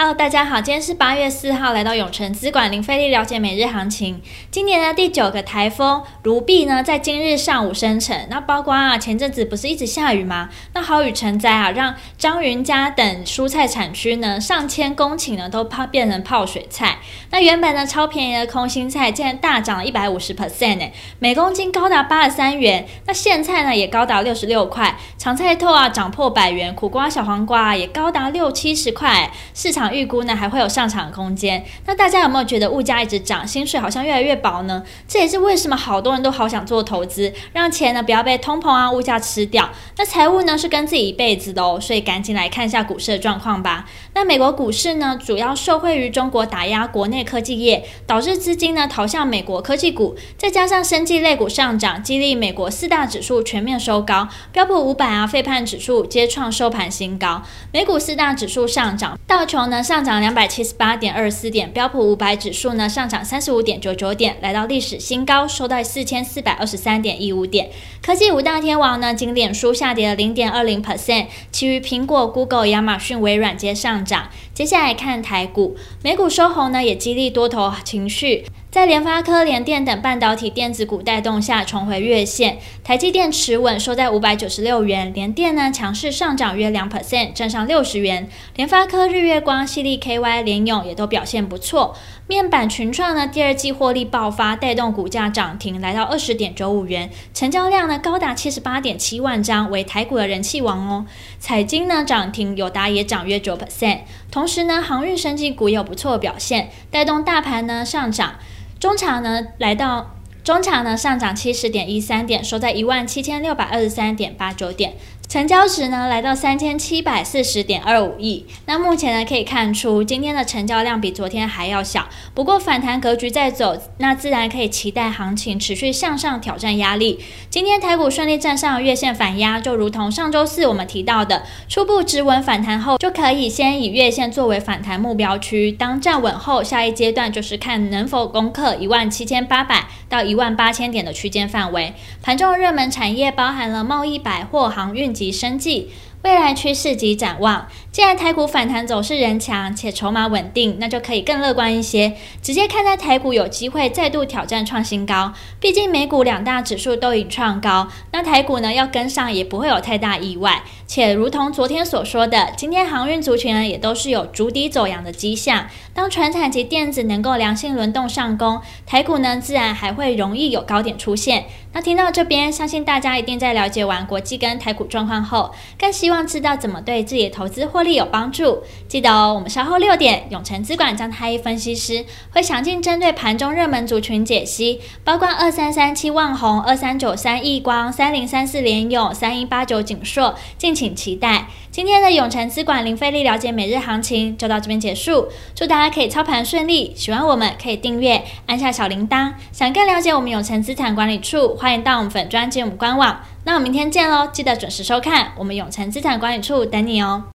Hello，大家好，今天是八月四号，来到永城资管零费力了解每日行情。今年的第九个台风卢碧呢，在今日上午生成。那包括啊，前阵子不是一直下雨吗？那豪雨成灾啊，让张云家等蔬菜产区呢，上千公顷呢都泡变成泡水菜。那原本呢超便宜的空心菜，竟然大涨了一百五十 percent 呢，每公斤高达八十三元。那苋菜呢也高达六十六块，长菜头啊涨破百元，苦瓜、小黄瓜啊也高达六七十块，市场。预估呢还会有上涨空间，那大家有没有觉得物价一直涨，薪水好像越来越薄呢？这也是为什么好多人都好想做投资，让钱呢不要被通膨啊物价吃掉。那财务呢是跟自己一辈子的哦，所以赶紧来看一下股市的状况吧。那美国股市呢主要受惠于中国打压国内科技业，导致资金呢逃向美国科技股，再加上生技类股上涨，激励美国四大指数全面收高，标普五百啊、费半指数皆创收盘新高。美股四大指数上涨，道琼呢。上涨两百七十八点二四点，标普五百指数呢上涨三十五点九九点，来到历史新高，收在四千四百二十三点一五点。科技五大天王呢，仅脸书下跌了零点二零 percent，其余苹果、Google、亚马逊、微软皆上涨。接下来看台股，美股收红呢，也激励多头情绪。在联发科、联电等半导体电子股带动下，重回月线。台积电持稳，收在五百九十六元。联电呢，强势上涨约两 percent，站上六十元。联发科、日月光、矽力 KY、联咏也都表现不错。面板群创呢，第二季获利爆发，带动股价涨停，来到二十点九五元。成交量呢，高达七十八点七万张，为台股的人气王哦。彩晶呢，涨停，友达也涨约九 percent。同时呢，航运、生技股有不错的表现，带动大盘呢上涨。中场呢，来到中场呢上涨七十点一三点，收在一万七千六百二十三点八九点。成交值呢来到三千七百四十点二五亿，那目前呢可以看出今天的成交量比昨天还要小，不过反弹格局在走，那自然可以期待行情持续向上挑战压力。今天台股顺利站上月线反压，就如同上周四我们提到的，初步止稳反弹后，就可以先以月线作为反弹目标区。当站稳后，下一阶段就是看能否攻克一万七千八百到一万八千点的区间范围。盘中热门产业包含了贸易、百货、航运。及生计。未来趋势及展望，既然台股反弹走势仍强且筹码稳定，那就可以更乐观一些，直接看待台股有机会再度挑战创新高。毕竟美股两大指数都已创高，那台股呢要跟上也不会有太大意外。且如同昨天所说的，今天航运族群呢也都是有逐底走阳的迹象。当传产及电子能够良性轮动上攻，台股呢自然还会容易有高点出现。那听到这边，相信大家一定在了解完国际跟台股状况后，更希望知道怎么对自己的投资获利有帮助。记得哦，我们稍后六点，永诚资管张太一分析师会详尽针对盘中热门族群解析，包括二三三七万宏、二三九三亿光、三零三四联永、三一八九景硕，敬请期待。今天的永诚资管零费力了解每日行情就到这边结束，祝大家可以操盘顺利。喜欢我们可以订阅，按下小铃铛。想更了解我们永诚资产管理处，欢迎到我们粉专及我们官网。那我们明天见喽，记得准时收看，我们永诚资产管理处等你哦。